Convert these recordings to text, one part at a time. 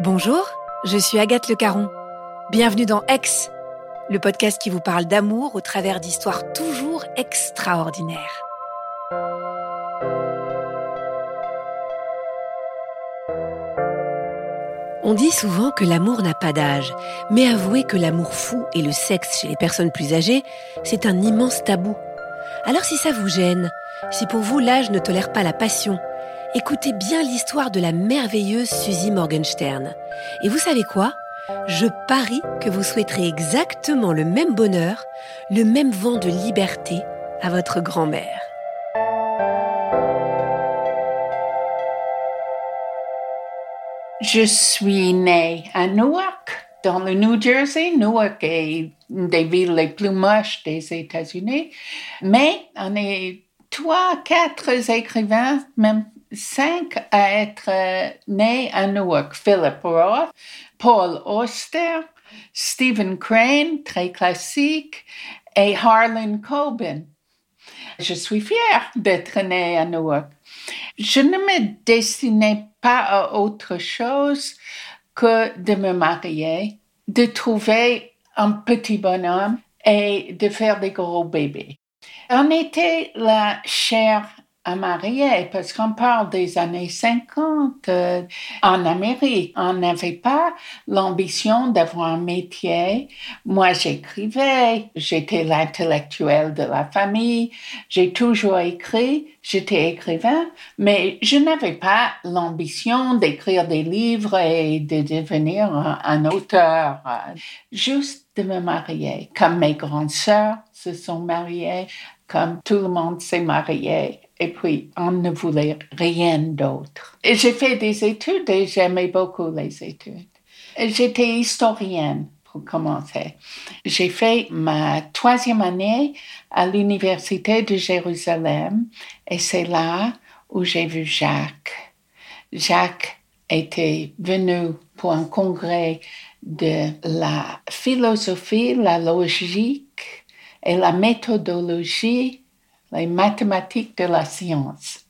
Bonjour, je suis Agathe Le Caron. Bienvenue dans Ex, le podcast qui vous parle d'amour au travers d'histoires toujours extraordinaires. On dit souvent que l'amour n'a pas d'âge, mais avouez que l'amour fou et le sexe chez les personnes plus âgées, c'est un immense tabou. Alors si ça vous gêne, si pour vous l'âge ne tolère pas la passion, écoutez bien l'histoire de la merveilleuse Suzy Morgenstern. Et vous savez quoi? Je parie que vous souhaiterez exactement le même bonheur, le même vent de liberté à votre grand-mère. Je suis née à Newark, dans le New Jersey. Newark est une des villes les plus moches des États-Unis. Mais on est trois, quatre écrivains, même cinq à être nés à Newark. Philip Roth, Paul Auster, Stephen Crane, très classique, et Harlan Coben. Je suis fière d'être née à Newark. Je ne me destinais pas à autre chose que de me marier, de trouver un petit bonhomme et de faire des gros bébés. On était la chair à marier parce qu'on parle des années 50 euh, en Amérique. On n'avait pas l'ambition d'avoir un métier. Moi, j'écrivais, j'étais l'intellectuel de la famille, j'ai toujours écrit, j'étais écrivain, mais je n'avais pas l'ambition d'écrire des livres et de devenir un, auteur. Juste de me marier, comme mes grandes sœurs se sont mariées, comme tout le monde s'est marié et puis, on ne voulait rien d'autre. J'ai fait des études et j'aimais beaucoup les études. J'étais historienne pour commencer. J'ai fait ma troisième année à l'Université de Jérusalem et c'est là où j'ai vu Jacques. Jacques était venu pour un congrès de la philosophie, la logique et la méthodologie les mathématiques de la science.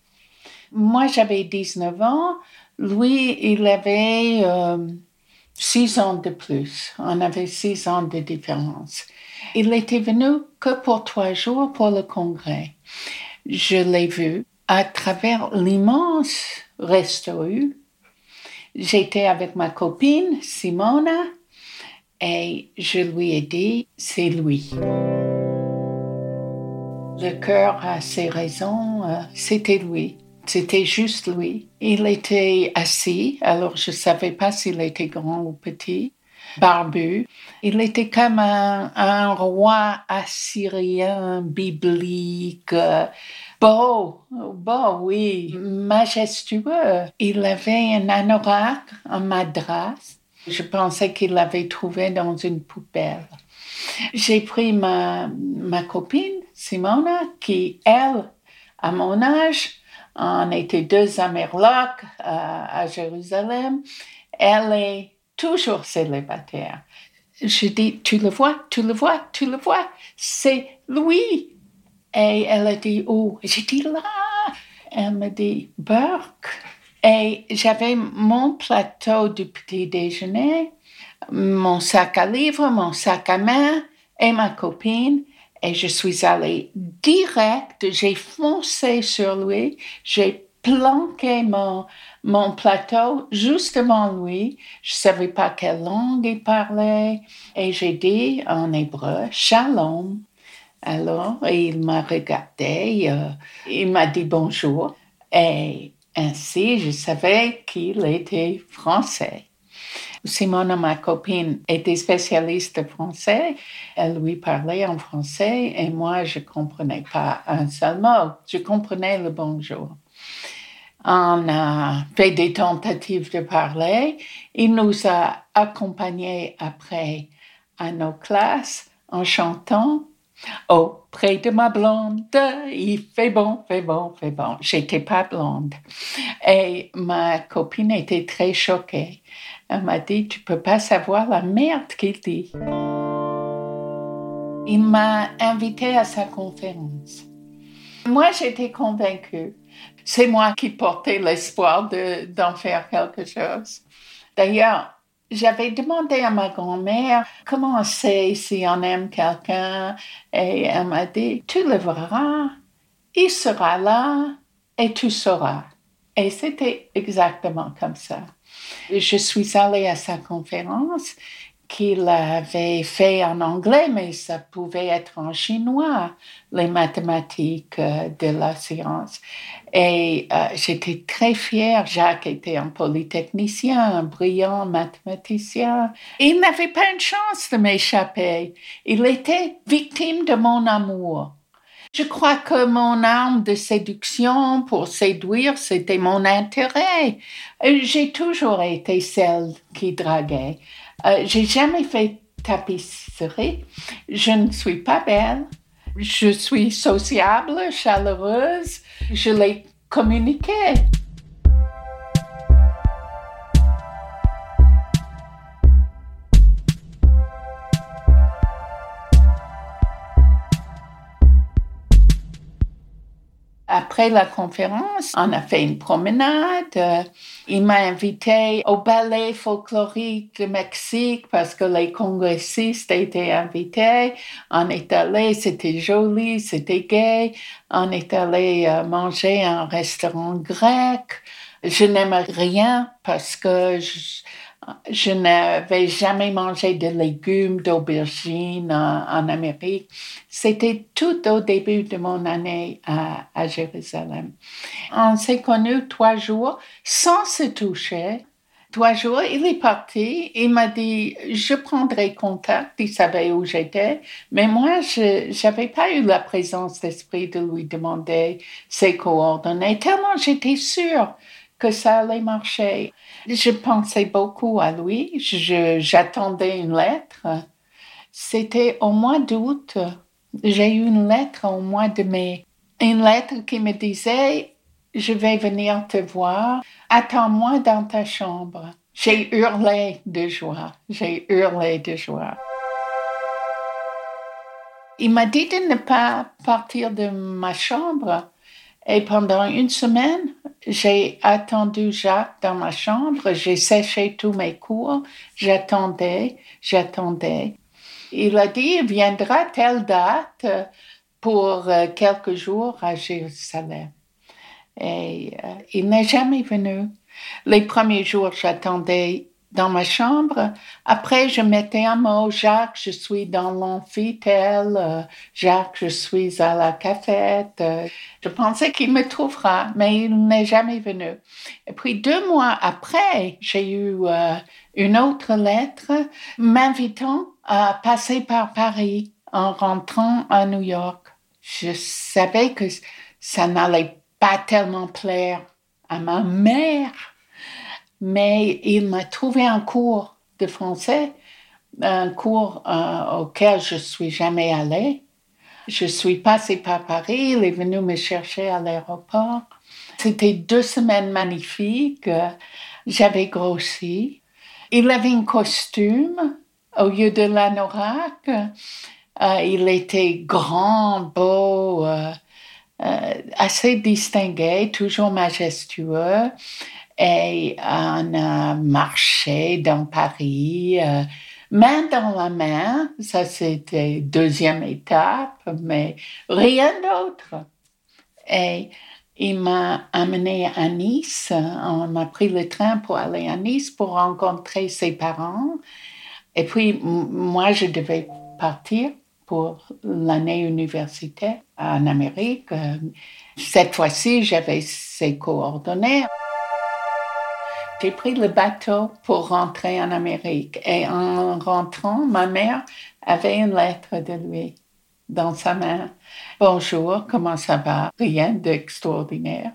Moi, j'avais 19 ans. Lui, il avait euh, six ans de plus. On avait six ans de différence. Il était venu que pour trois jours pour le congrès. Je l'ai vu à travers l'immense restaurant. J'étais avec ma copine Simona et je lui ai dit, c'est lui. Le cœur a ses raisons, euh, c'était lui. C'était juste lui. Il était assis, alors je ne savais pas s'il était grand ou petit, barbu. Il était comme un, roi assyrien biblique, beau, beau, oui, majestueux. Il avait un anorak, un madras. Je pensais qu'il l'avait trouvé dans une poubelle. J'ai pris ma, ma copine, Simona, qui, elle, à mon âge, on était deux à Merloc, à, Jérusalem. Elle est toujours célibataire. Je dis, tu le vois, tu le vois, tu le vois, c'est lui. Et elle a dit, où? J'ai dit, là. Elle me dit, Burke. Et j'avais mon plateau du petit déjeuner mon sac à livres, mon sac à main et ma copine. Et je suis allée direct, j'ai foncé sur lui, j'ai planqué mon, mon plateau juste devant lui. Je savais pas quelle langue il parlait. Et j'ai dit en hébreu, Shalom. Alors, il m'a regardé, euh, il m'a dit bonjour. Et ainsi, je savais qu'il était français. Simona, ma copine, était spécialiste français. Elle lui parlait en français et moi, je comprenais pas un seul mot. Je comprenais le bonjour. On a fait des tentatives de parler. Il nous a accompagnés après à nos classes en chantant Oh, près de ma blonde, il fait bon, fait bon, fait bon. J'étais pas blonde. Et ma copine était très choquée. Elle m'a dit, tu peux pas savoir la merde qu'il dit. Il m'a invité à sa conférence. Moi, j'étais convaincue. C'est moi qui portais l'espoir d'en faire quelque chose. D'ailleurs, j'avais demandé à ma grand-mère comment on sait si on aime quelqu'un? Et elle m'a dit, tu le verras, il sera là et tu sauras. Et c'était exactement comme ça. Je suis allée à sa conférence qu'il avait fait en anglais, mais ça pouvait être en chinois, les mathématiques euh, de la science. Et euh, j'étais très fière. Jacques était un polytechnicien, un brillant mathématicien. Il n'avait pas une chance de m'échapper. Il était victime de mon amour. Je crois que mon arme de séduction pour séduire, c'était mon intérêt. J'ai toujours été celle qui draguait. Euh, j'ai jamais fait tapisserie. Je ne suis pas belle. Je suis sociable, chaleureuse. Je l'ai communiqué. Après la conférence, on a fait une promenade. Il m'a invité au ballet folklorique de Mexique parce que les congressistes étaient invités. On est allé, c'était joli, c'était gay. On est allé euh, manger à un restaurant grec. Je n'aime rien parce que je, je n'avais jamais mangé de légumes, d'aubergines en, Amérique. C'était tout au début de mon année à, Jérusalem. On s'est connus trois jours sans se toucher. Trois jours, il est parti. Il m'a dit, je prendrai contact. Il savait où j'étais. Mais moi, je n'avais pas eu la présence d'esprit de lui demander ses coordonnées, tellement j'étais sûre que ça allait marcher. Je pensais beaucoup à lui. J'attendais une lettre. C'était au mois d'août. J'ai eu une lettre au mois de mai. Une lettre qui me disait Je vais venir te voir. Attends-moi dans ta chambre. J'ai hurlé de joie. J'ai hurlé de joie. Il m'a dit de ne pas partir de ma chambre et pendant une semaine, j'ai attendu Jacques dans ma chambre, j'ai séché tous mes cours, j'attendais, j'attendais. Il a dit, il viendra telle date pour euh, quelques jours à Jérusalem. Et euh, il n'est jamais venu. Les premiers jours, j'attendais dans ma chambre. Après, je mettais un mot, Jacques, je suis dans l'amphithéâtre, euh, Jacques, je suis à la cafette. Euh, je pensais qu'il me trouvera, mais il n'est jamais venu. Et puis deux mois après, j'ai eu euh, une autre lettre m'invitant à passer par Paris en rentrant à New York. Je savais que ça n'allait pas tellement plaire à ma mère mais il m'a trouvé un cours de français, un cours euh, auquel je suis jamais allée. Je suis passée par Paris, il est venu me chercher à l'aéroport. C'était deux semaines magnifiques. J'avais grossi. Il avait un costume au lieu de l'anorak. Euh, il était grand, beau, euh, assez distingué, toujours majestueux. Et on a marché dans Paris, euh, main dans la main. Ça, c'était deuxième étape, mais rien d'autre. Et il m'a amené à Nice. On m'a pris le train pour aller à Nice pour rencontrer ses parents. Et puis, moi, je devais partir pour l'année universitaire en Amérique. Cette fois-ci, j'avais ses coordonnées. J'ai pris le bateau pour rentrer en Amérique et en rentrant, ma mère avait une lettre de lui. dans sa main. Bonjour, comment ça va? Rien d'extraordinaire.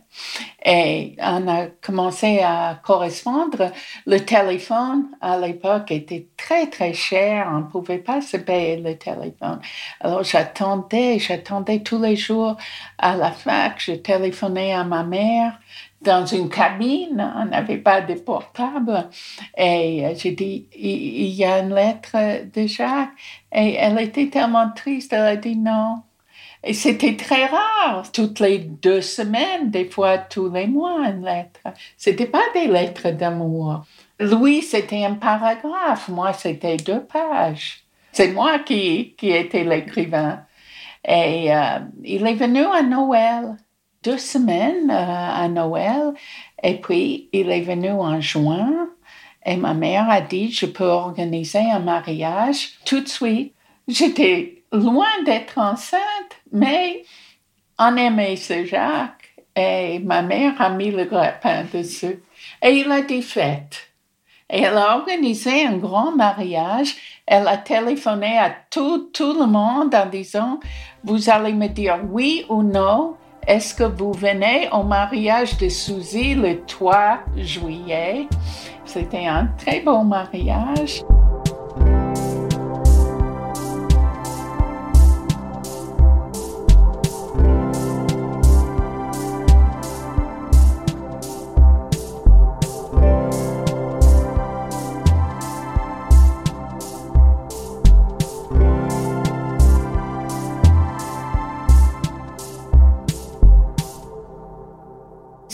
Et on a commencé à correspondre. Le téléphone, à l'époque, était très, très cher. On ne pouvait pas se payer le téléphone. Alors, j'attendais, j'attendais tous les jours à la fac. Je téléphonais à ma mère dans une cabine, on n'avait pas de portable. Et j'ai dit, il y a une lettre de Jacques. Et elle était tellement triste, elle a dit non. Et c'était très rare, toutes les deux semaines, des fois tous les mois, une lettre. C'était pas des lettres d'amour. Louis, c'était un paragraphe, moi, c'était deux pages. C'est moi qui, qui étais l'écrivain. Et euh, il est venu à Noël deux semaines euh, à Noël. Et puis, il est venu en juin. Et ma mère a dit, je peux organiser un mariage tout de suite. J'étais loin d'être enceinte, mais on aimait ce Jacques. Et ma mère a mis le grappin dessus. Et il a dit fête. Et elle a organisé un grand mariage. Elle a téléphoné à tout, tout le monde en disant, vous allez me dire oui ou non est-ce que vous venez au mariage de Suzy le 3 juillet? C'était un très beau mariage.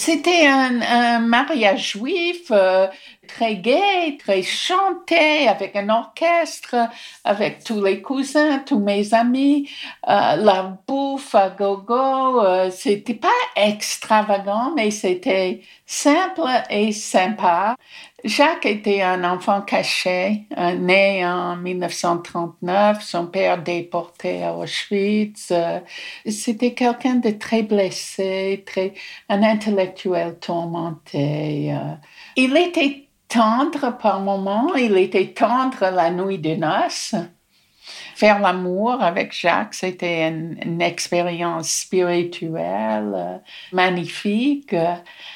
C'était un, mariage juif euh, très gai, très chanté, avec un orchestre, avec tous les cousins, tous mes amis, euh, la bouffe à gogo. Euh, c'était pas extravagant, mais c'était simple et sympa. Jacques était un enfant caché, né en 1939, son père déporté à Auschwitz. C'était quelqu'un de très blessé, très, un intellectuel tourmenté. Il était tendre par moments, il était tendre la nuit de noces. Faire l'amour avec Jacques, c'était une, expérience spirituelle euh, magnifique.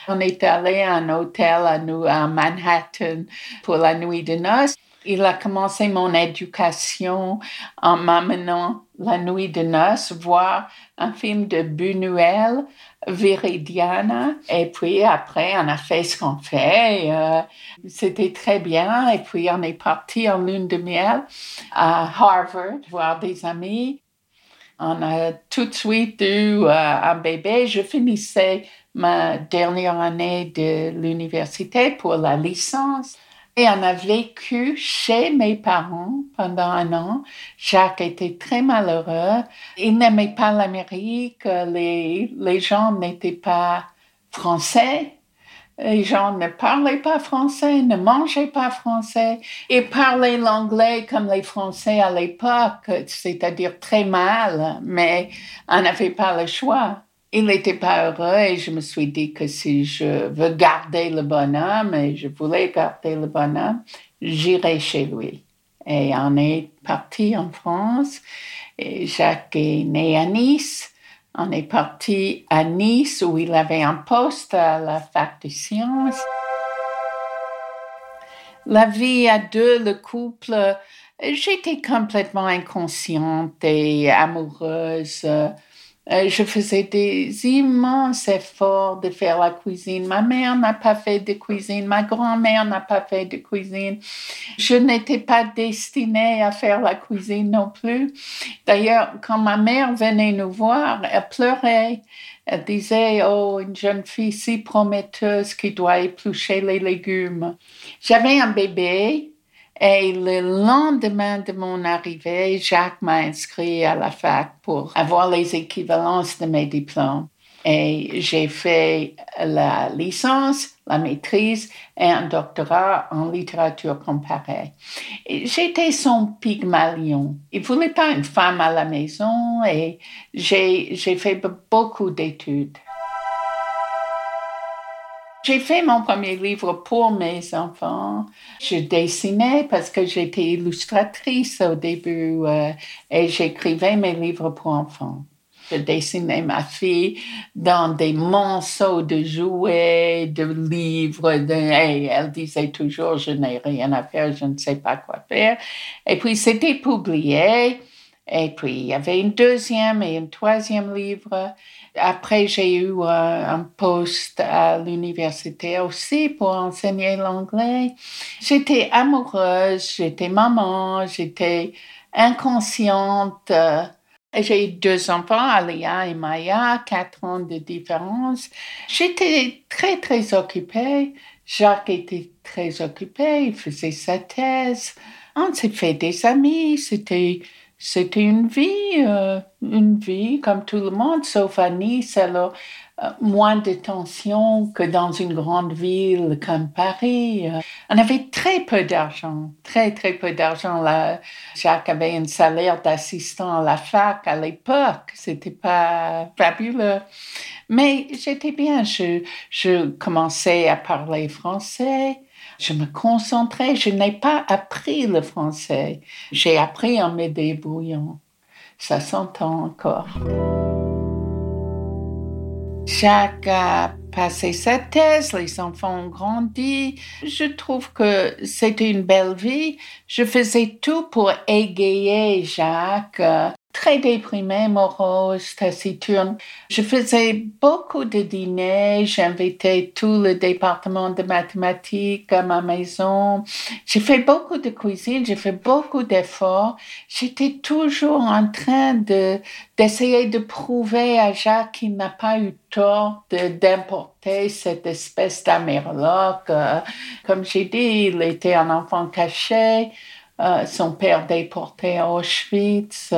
On est allé à un hôtel à, à Manhattan pour la nuit de noces. Il a commencé mon éducation en m'amenant la nuit de noces voir un film de Buñuel Viridiana. Et puis après, on a fait ce qu'on fait. Euh, c'était très bien. Et puis on est parti en lune de miel à Harvard voir des amis. On a tout de suite eu euh, un bébé. Je finissais ma dernière année de l'université pour la licence. Et on a vécu chez mes parents pendant un an. Jacques était très malheureux. Il n'aimait pas l'Amérique. Les, les gens n'étaient pas français. Les gens ne parlaient pas français, ne mangeaient pas français et parlaient l'anglais comme les Français à l'époque, c'est-à-dire très mal, mais on n'avait pas le choix il n'était pas heureux et je me suis dit que si je veux garder le bonhomme et je voulais garder le bonhomme, j'irai chez lui. Et on est parti en France et Jacques est né à Nice. On est parti à Nice où il avait un poste à la fac de sciences. La vie à deux, le couple, j'étais complètement inconsciente et amoureuse euh, je faisais des immenses efforts de faire la cuisine. Ma mère n'a pas fait de cuisine, ma grand-mère n'a pas fait de cuisine. Je n'étais pas destinée à faire la cuisine non plus. D'ailleurs, quand ma mère venait nous voir, elle pleurait. Elle disait, oh, une jeune fille si prometteuse qui doit éplucher les légumes. J'avais un bébé et le lendemain de mon arrivée, Jacques m'a inscrit à la fac pour avoir les équivalences de mes diplômes. Et j'ai fait la licence, la maîtrise et un doctorat en littérature comparée. J'étais son pygmalion. Il ne voulait pas une femme à la maison et j'ai fait beaucoup d'études. J'ai fait mon premier livre pour mes enfants. Je dessinais parce que j'étais illustratrice au début euh, et j'écrivais mes livres pour enfants. Je dessinais ma fille dans des monceaux de jouets, de livres. Elle disait toujours, je n'ai rien à faire, je ne sais pas quoi faire. Et puis c'était publié. Et puis il y avait une deuxième et un troisième livre. Après, j'ai eu euh, un poste à l'université aussi pour enseigner l'anglais. J'étais amoureuse, j'étais maman, j'étais inconsciente. J'ai eu deux enfants, Alia et Maya, quatre ans de différence. J'étais très, très occupée. Jacques était très occupé, il faisait sa thèse. On s'est fait des amis, c'était c'était une vie, euh, une vie comme tout le monde, sauf à Nice, alors euh, moins de tension que dans une grande ville comme Paris. Euh, on avait très peu d'argent, très très peu d'argent. Jacques avait un salaire d'assistant à la fac à l'époque, c'était pas fabuleux. Mais j'étais bien, je commençais à parler français. Je me concentrais, je n'ai pas appris le français. J'ai appris en me débrouillant. Ça s'entend encore. Jacques a passé sa thèse, les enfants ont grandi. Je trouve que c'était une belle vie. Je faisais tout pour égayer Jacques très déprimée, morose, taciturne. Je faisais beaucoup de dîners, j'invitais tout le département de mathématiques à ma maison. J'ai fait beaucoup de cuisine, j'ai fait beaucoup d'efforts. J'étais toujours en train de, d'essayer de prouver à Jacques qu'il n'a pas eu tort d'importer cette espèce d'amerloc. Comme j'ai dit, il était un enfant caché. Euh, son père déporté à Auschwitz.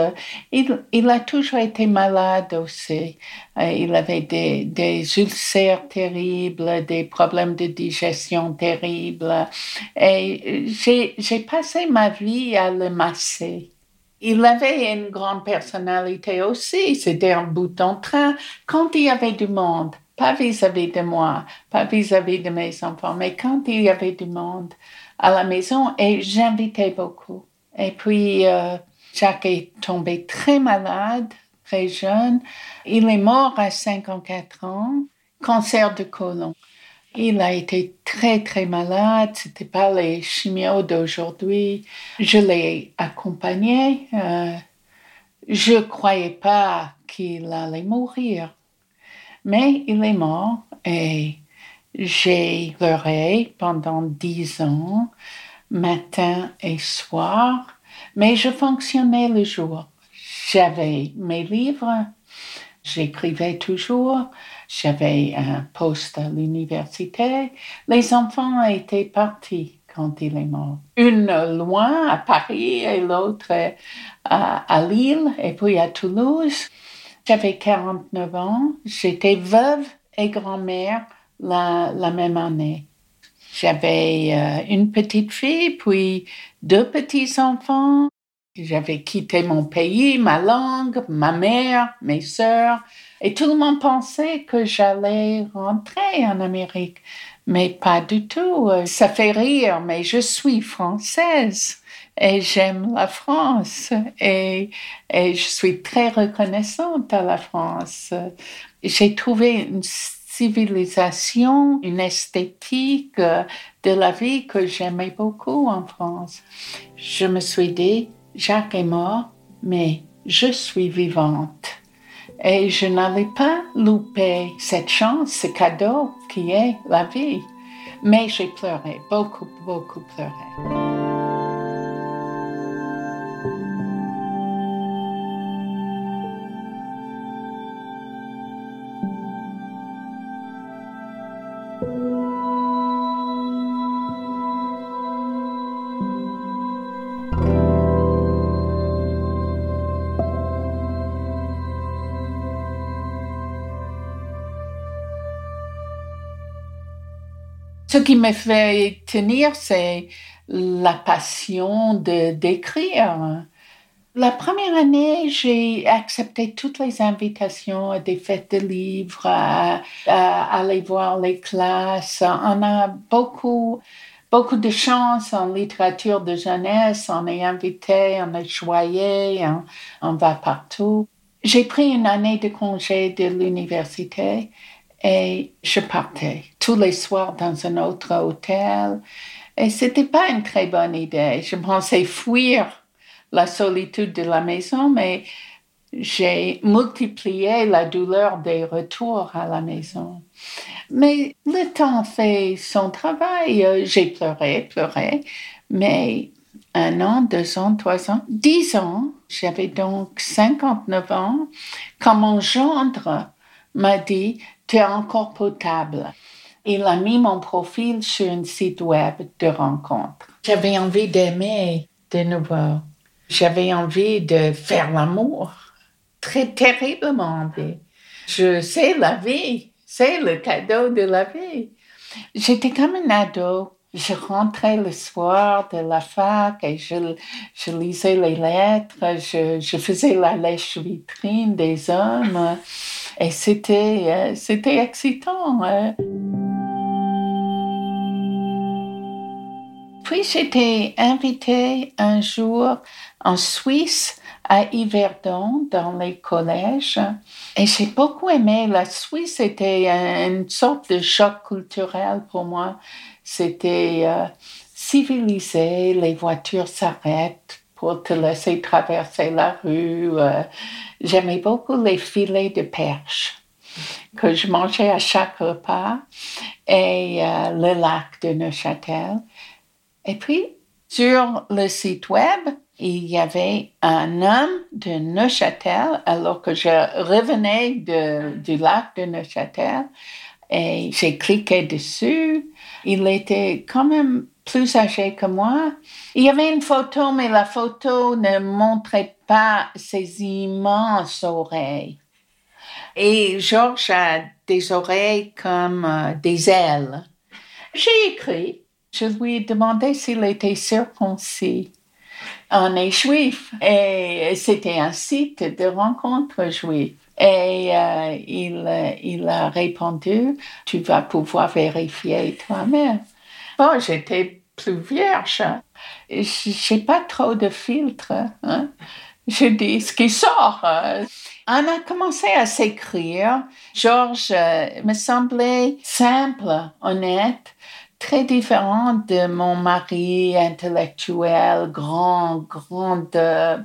Il, a toujours été malade aussi. Euh, il avait des, ulcères terribles, des problèmes de digestion terribles. Et j'ai passé ma vie à le masser. Il avait une grande personnalité aussi. C'était un bout en train. Quand il y avait du monde, pas vis-à-vis -vis de moi, pas vis-à-vis -vis de mes enfants, mais quand il y avait du monde, à la maison et j'invitais beaucoup. Et puis, euh, Jacques est tombé très malade, très jeune. Il est mort à 54 ans, cancer de côlon. Il a été très, très malade. C'était pas les chimios d'aujourd'hui. Je l'ai accompagné. Euh, je croyais pas qu'il allait mourir. Mais il est mort et j'ai pleuré pendant dix ans, matin et soir, mais je fonctionnais le jour. J'avais mes livres, j'écrivais toujours, j'avais un poste à l'université. Les enfants étaient partis quand il est mort. Une loin à Paris et l'autre à, à Lille et puis à Toulouse. J'avais 49 ans, j'étais veuve et grand-mère la, même année. J'avais euh, une petite fille, puis deux petits-enfants. J'avais quitté mon pays, ma langue, ma mère, mes sœurs, et tout le monde pensait que j'allais rentrer en Amérique. Mais pas du tout. Ça fait rire, mais je suis française et j'aime la France et, et je suis très reconnaissante à la France. J'ai trouvé une civilisation, une esthétique euh, de la vie que j'aimais beaucoup en France. Je me suis dit, Jacques est mort, mais je suis vivante. Et je n'allais pas louper cette chance, ce cadeau qui est la vie. Mais j'ai pleuré, beaucoup, beaucoup pleuré. Ce qui me fait tenir, c'est la passion de d'écrire. La première année, j'ai accepté toutes les invitations à des fêtes de livres, à, aller voir les classes. On a beaucoup, beaucoup de chance en littérature de jeunesse. On est invité, on est choyé, on, on va partout. J'ai pris une année de congé de l'université et je partais tous les soirs dans un autre hôtel. Et c'était pas une très bonne idée. Je pensais fuir la solitude de la maison, mais j'ai multiplié la douleur des retours à la maison. Mais le temps fait son travail. J'ai pleuré, pleuré, mais un an, deux ans, trois ans, dix ans, j'avais donc 59 ans, quand mon gendre m'a dit, tu es encore potable. Il a mis mon profil sur un site web de rencontre. J'avais envie d'aimer de nouveau. J'avais envie de faire l'amour, très terriblement envie. Je sais la vie, c'est le cadeau de la vie. J'étais comme un ado. Je rentrais le soir de la fac et je, je lisais les lettres, je, je faisais la lèche vitrine des hommes et c'était, euh, c'était excitant. Hein. Puis j'étais invitée un jour en Suisse à Yverdon dans les collèges et j'ai beaucoup aimé. La Suisse était une sorte de choc culturel pour moi. C'était euh, civilisé, les voitures s'arrêtent pour te laisser traverser la rue. Euh, j'aimais beaucoup les filets de perche que je mangeais à chaque repas et euh, le lac de Neuchâtel. Et puis, sur le site web, il y avait un homme de Neuchâtel, alors que je revenais du lac de Neuchâtel, et j'ai cliqué dessus. Il était quand même plus âgé que moi. Il y avait une photo, mais la photo ne montrait pas ses immenses oreilles. Et Georges a des oreilles comme euh, des ailes. J'ai écrit je lui ai demandé s'il était circoncis. On est juif et c'était un site de rencontre juif. Et euh, il, il a répondu, tu vas pouvoir vérifier toi-même. Bon, j'étais plus vierge. J'ai pas trop de filtre. Hein. Je dis ce qui sort. On a commencé à s'écrire. Georges euh, me semblait simple, honnête très différent de mon mari intellectuel, grand, grand euh,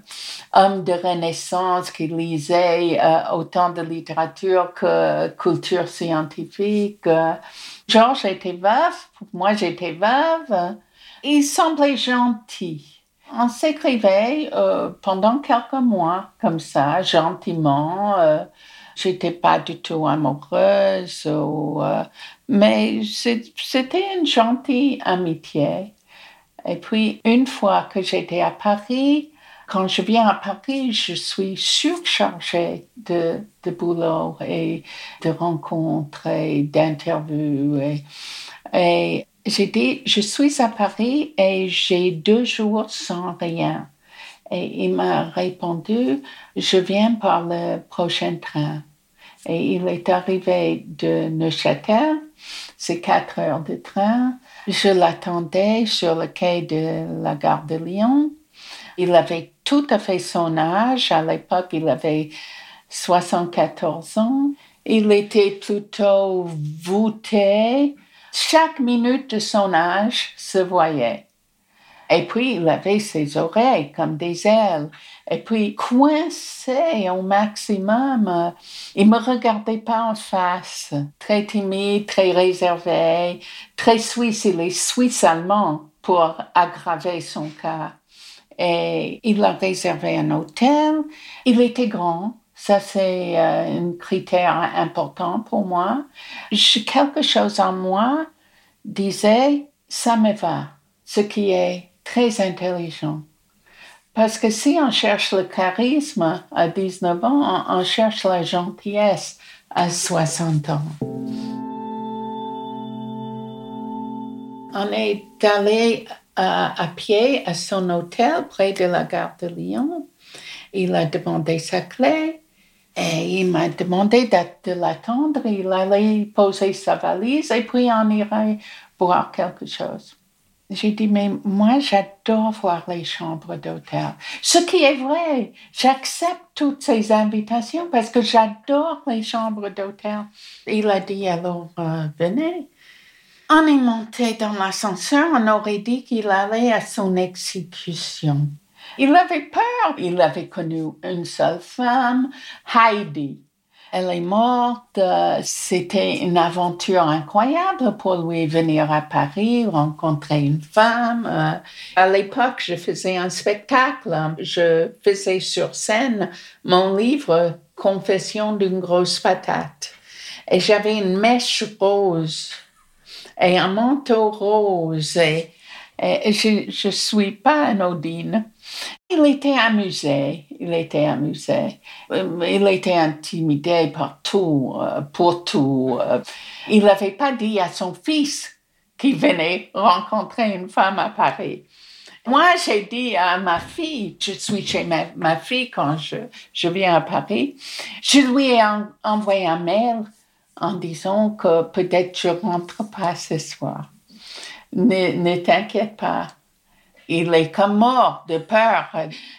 homme de Renaissance qui lisait euh, autant de littérature que culture scientifique. Georges était veuf, moi j'étais veuve. Il semblait gentil. On s'écrivait euh, pendant quelques mois comme ça, gentiment. J'étais pas du tout amoureuse, euh, mais c'était une gentille amitié. Et puis, une fois que j'étais à Paris, quand je viens à Paris, je suis surchargée de, de boulot et de rencontres et d'interviews. Et, et j'ai dit, je suis à Paris et j'ai deux jours sans rien. Et il m'a répondu, je viens par le prochain train. Et il est arrivé de Neuchâtel, c'est quatre heures de train. Je l'attendais sur le quai de la gare de Lyon. Il avait tout à fait son âge. À l'époque, il avait 74 ans. Il était plutôt voûté. Chaque minute de son âge se voyait. Et puis, il avait ses oreilles comme des ailes. Et puis, coincé au maximum, il me regardait pas en face. Très timide, très réservé, très suisse. Il est suisse-allemand pour aggraver son cas. Et il a réservé un hôtel. Il était grand. Ça, c'est euh, un critère important pour moi. quelque chose en moi disait, ça me va. Ce qui est très intelligent. Parce que si on cherche le charisme à 19 ans, on, cherche la gentillesse à 60 ans. On est allé à, à, pied à son hôtel près de la gare de Lyon. il a demandé sa clé et il m'a demandé de l'attendre. Il allait poser sa valise et puis on irait boire quelque chose. J'ai dit, mais moi, j'adore voir les chambres d'hôtel. Ce qui est vrai, j'accepte toutes ces invitations parce que j'adore les chambres d'hôtel. Il a dit, alors, euh, venez. On est monté dans l'ascenseur, on aurait dit qu'il allait à son exécution. Il avait peur. Il avait connu une seule femme, Heidi. Elle est morte. C'était une aventure incroyable pour lui venir à Paris, rencontrer une femme. À l'époque, je faisais un spectacle. Je faisais sur scène mon livre Confession d'une grosse patate. Et j'avais une mèche rose et un manteau rose. Et, je ne suis pas anodine. Il était amusé, il était amusé. Il était intimidé par tout, euh, pour tout. Euh. Il n'avait pas dit à son fils qu'il venait rencontrer une femme à Paris. Moi, j'ai dit à ma fille, je suis chez ma, fille quand je, je, viens à Paris, je lui ai envoyé un mail en disant que peut-être je rentre pas ce soir. Ne t'inquiète pas. Il est comme mort de peur.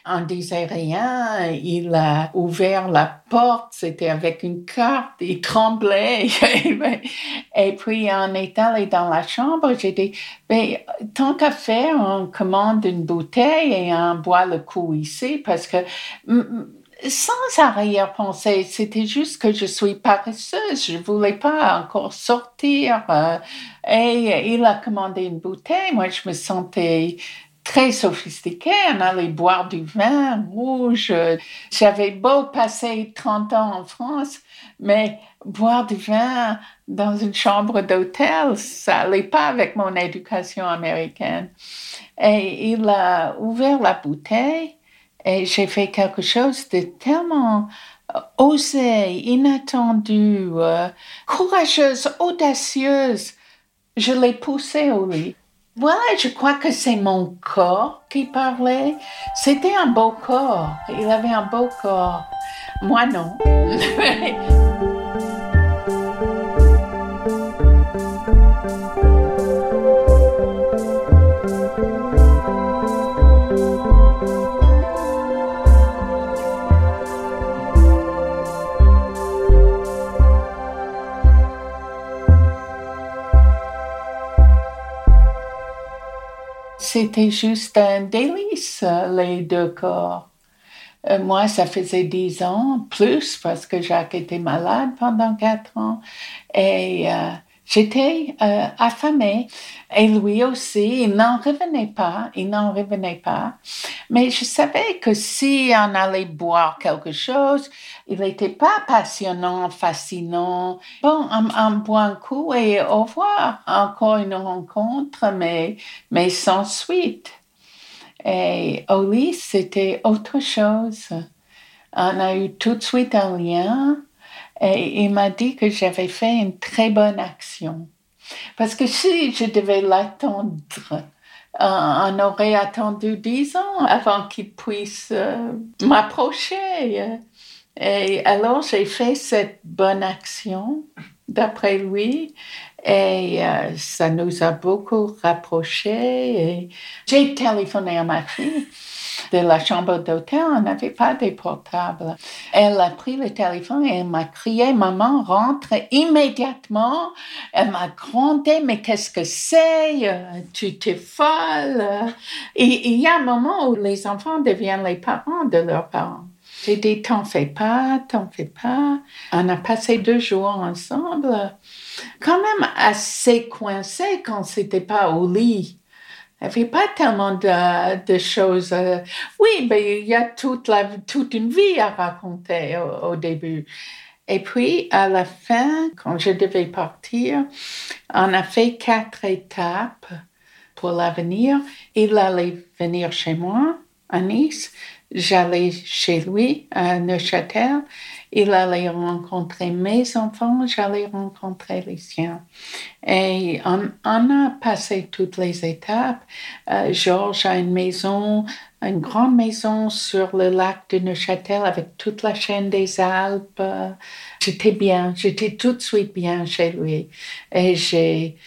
On disait rien. Il a ouvert la porte. C'était avec une carte. Il tremblait. Et puis, on est allé dans la chambre. J'ai dit, mais tant qu'à faire, on commande une bouteille et on boit le coup ici parce que sans arrière-pensée, c'était juste que je suis paresseuse, je voulais pas encore sortir. Euh, et il a commandé une bouteille, moi je me sentais très sophistiquée, on allait boire du vin rouge. J'avais beau passer 30 ans en France, mais boire du vin dans une chambre d'hôtel, ça allait pas avec mon éducation américaine. Et il a ouvert la bouteille et j'ai fait quelque chose de tellement euh, osé, inattendu, euh, courageuse, audacieuse. Je l'ai poussé au lit. Voilà, je crois que c'est mon corps qui parlait. C'était un beau corps. Il avait un beau corps. Moi, non. c'était juste un délice, les deux corps. Euh, moi, ça faisait dix ans, plus, parce que Jacques était malade pendant quatre ans. Et euh, J'étais euh, affamée et lui aussi, il n'en revenait pas, il n'en revenait pas. Mais je savais que si on allait boire quelque chose, il n'était pas passionnant, fascinant. Bon, on, on, boit un coup et au revoir, encore une rencontre, mais, mais sans suite. Et au lit, c'était autre chose. On a eu tout de suite un lien et il m'a dit que j'avais fait une très bonne action. Parce que si je devais l'attendre, euh, on aurait attendu dix ans avant qu'il puisse euh, m'approcher. Et alors j'ai fait cette bonne action, d'après lui, et euh, ça nous a beaucoup rapprochés. J'ai téléphoné à ma fille de la chambre d'hôtel, on n'avait pas de portable. Elle a pris le téléphone et elle m'a crié, maman, rentre immédiatement. Elle m'a grondé, mais qu'est-ce que c'est? Tu t'es folle. Et il y a un moment où les enfants deviennent les parents de leurs parents. J'ai dit, t'en fais pas, t'en fais pas. On a passé deux jours ensemble, quand même assez coincés quand c'était pas au lit. Il n'y avait pas tellement de, choses. Euh, oui, mais il y a toute, la, toute une vie à raconter au, début. Et puis, à la fin, quand je devais partir, on a fait quatre étapes pour l'avenir. Il allait venir chez moi à Nice. J'allais chez lui à Neuchâtel. Il allait rencontrer mes enfants, j'allais rencontrer les siens. Et on, a passé toutes les étapes. Euh, Georges a une maison, une grande maison sur le lac de Neuchâtel avec toute la chaîne des Alpes. J'étais bien, j'étais tout de suite bien chez lui. Et j'ai,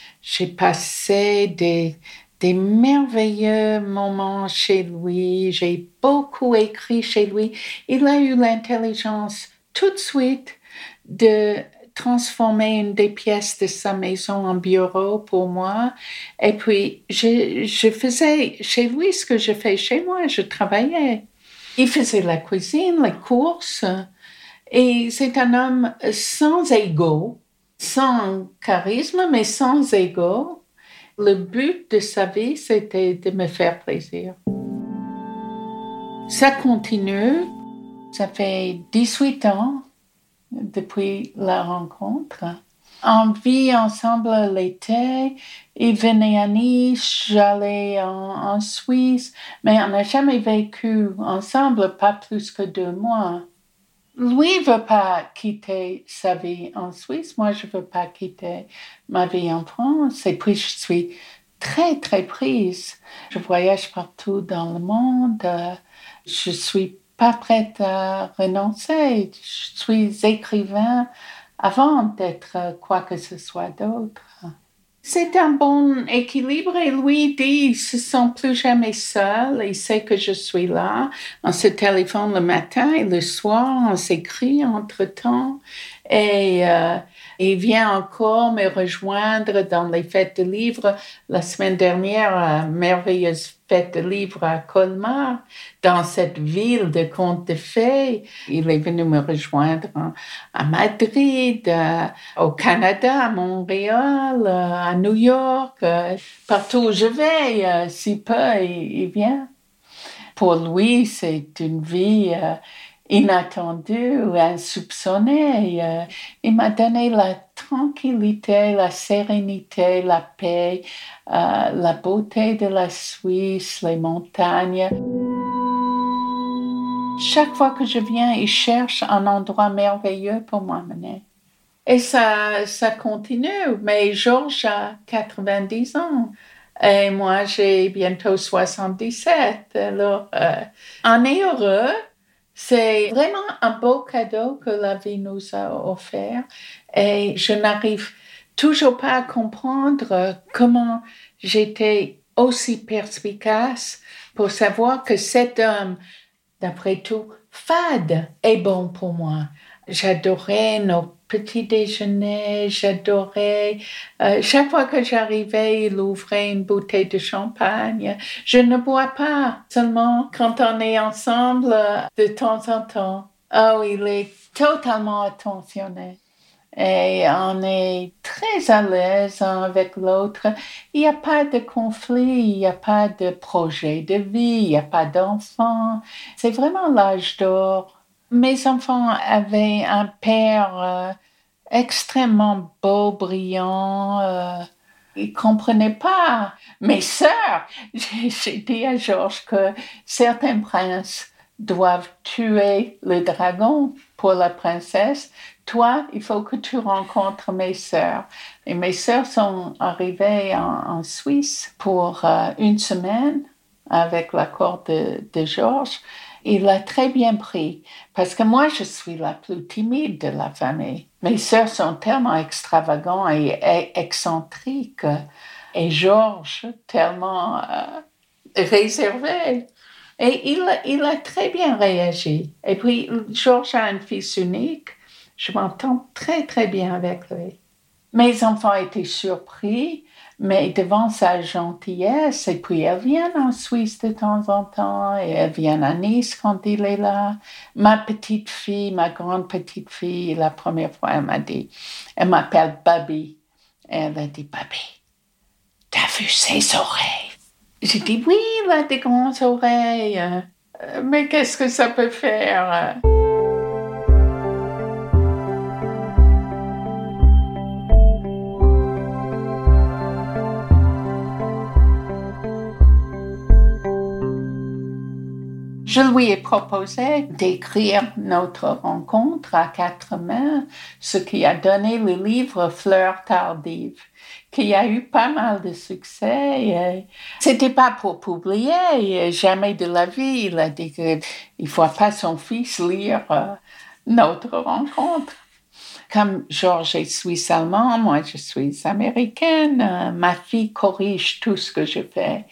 passé des merveilleux moments chez lui. J'ai beaucoup écrit chez lui. Il a eu l'intelligence tout de suite de transformer une des pièces de sa maison en bureau pour moi. Et puis, je, faisais chez lui ce que je fais chez moi. Je travaillais. Il faisait la cuisine, les courses. Et c'est un homme sans ego, sans charisme, mais sans ego. Le but de sa vie, c'était de me faire plaisir. Ça continue. Ça fait 18 ans depuis la rencontre. On vit ensemble l'été. Il venait à Nice, j'allais en, Suisse, mais on n'a jamais vécu ensemble, pas plus que deux mois. Lui veut pas quitter sa vie en Suisse, moi je veux pas quitter ma vie en France. Et puis je suis très très prise. Je voyage partout dans le monde. Je suis pas prête à renoncer. Je suis écrivain avant d'être quoi que ce soit d'autre. C'est un bon équilibre et lui dit, il se sent plus jamais seul, il sait que je suis là. On se téléphone le matin et le soir, on s'écrit entre-temps et euh, il vient encore me rejoindre dans les fêtes de livres. La semaine dernière, merveilleuse fête de livres à Colmar, dans cette ville de contes de fées. Il est venu me rejoindre à Madrid, au Canada, à Montréal, à New York, euh, partout où je vais, euh, si peu, il, vient. Pour lui, c'est une vie euh, inattendu ou insoupçonné. Euh, il m'a donné la tranquillité, la sérénité, la paix, euh, la beauté de la Suisse, les montagnes. Chaque fois que je viens, il cherche un endroit merveilleux pour m'amener. Et ça, ça continue. Mais Georges a 90 ans. Et moi, j'ai bientôt 77. Alors, euh, on est heureux c'est vraiment un beau cadeau que la vie nous a offert et je n'arrive toujours pas à comprendre comment j'étais aussi perspicace pour savoir que cet homme, d'après tout, fade, est bon pour moi. J'adorais nos petits déjeuners, j'adorais. Euh, chaque fois que j'arrivais, il ouvrait une bouteille de champagne. Je ne bois pas seulement quand on est ensemble euh, de temps en temps. Oh, il est totalement attentionné. Et on est très à l'aise avec l'autre. Il n'y a pas de conflit, il n'y a pas de projet de vie, il n'y a pas d'enfant. C'est vraiment l'âge d'or mes enfants avaient un père euh, extrêmement beau, brillant. Euh, ils ne comprenaient pas. Mes sœurs, j'ai dit à Georges que certains princes doivent tuer le dragon pour la princesse. Toi, il faut que tu rencontres mes sœurs. Et mes sœurs sont arrivées en, Suisse pour euh, une semaine avec l'accord de, de Georges il l'a très bien pris parce que moi, je suis la plus timide de la famille. Mes sœurs sont tellement extravagantes et, excentriques et Georges tellement euh, réservé. Et il, il a très bien réagi. Et puis, Georges a un fils unique. Je m'entends très, très bien avec lui. Mes enfants étaient surpris mais devant sa gentillesse, et puis elle vient en Suisse de temps en temps, et elle vient à Nice quand il est là. Ma petite fille, ma grande petite fille, la première fois, elle m'a dit, elle m'appelle Baby. elle a dit, Baby, t'as vu ses oreilles? J'ai dit, oui, il a des grandes oreilles. Euh, mais qu'est-ce que ça peut faire? Je lui ai proposé d'écrire notre rencontre à quatre mains, ce qui a donné le livre Fleurs tardives qui a eu pas mal de succès. C'était pas pour publier, jamais de la vie. Il a dit qu'il faut pas son fils lire euh, notre rencontre. Comme Georges est suisse-allemand, moi je suis américaine, euh, ma fille corrige tout ce que je fais.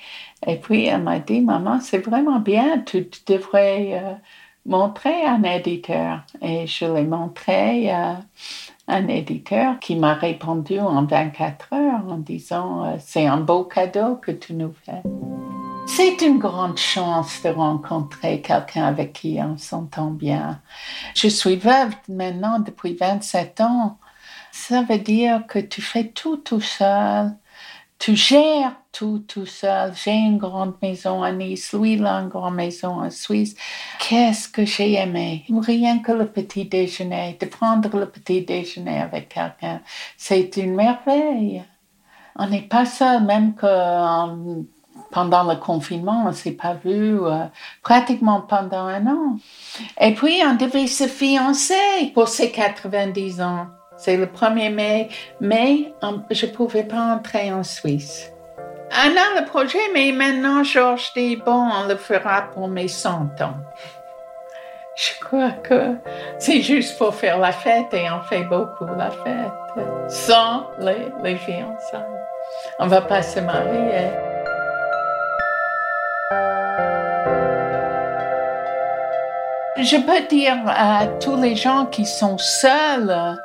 Et puis elle m'a dit, maman, c'est vraiment bien, tu devrais euh, montrer un éditeur. Et je l'ai montré à un éditeur qui m'a répondu en 24 heures en disant, euh, c'est un beau cadeau que tu nous fais. C'est une grande chance de rencontrer quelqu'un avec qui on s'entend bien. Je suis veuve maintenant depuis 27 ans. Ça veut dire que tu fais tout tout seul. Tu gères tout tout seul. J'ai une grande maison à Nice, lui il a une grande maison en Suisse. Qu'est-ce que j'ai aimé? Rien que le petit déjeuner, de prendre le petit déjeuner avec quelqu'un, c'est une merveille. On n'est pas seul, même que pendant le confinement, on ne s'est pas vu euh, pratiquement pendant un an. Et puis, on devait se fiancer pour ses 90 ans. C'est le 1er mai, mais je ne pouvais pas entrer en Suisse. On a le projet, mais maintenant, Georges dit, bon, on le fera pour mes 100 ans. Je crois que c'est juste pour faire la fête et on fait beaucoup la fête sans les, les fiançailles. On ne va pas se marier. Je peux dire à tous les gens qui sont seuls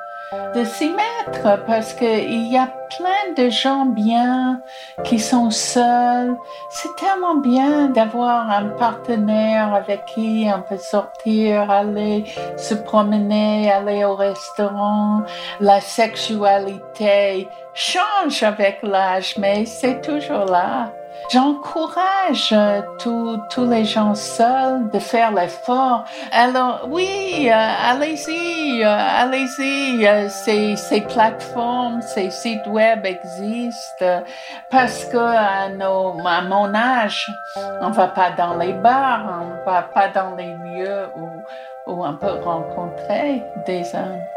de s'y mettre parce qu'il y a plein de gens bien qui sont seuls. C'est tellement bien d'avoir un partenaire avec qui on peut sortir, aller se promener, aller au restaurant. La sexualité change avec l'âge, mais c'est toujours là. J'encourage euh, tous les gens seuls de faire l'effort. Alors oui, euh, allez-y, euh, allez-y. ces, plateformes, ces sites web existent parce que mon âge, on va pas dans les bars, on va pas dans les lieux où on peut rencontrer des hommes.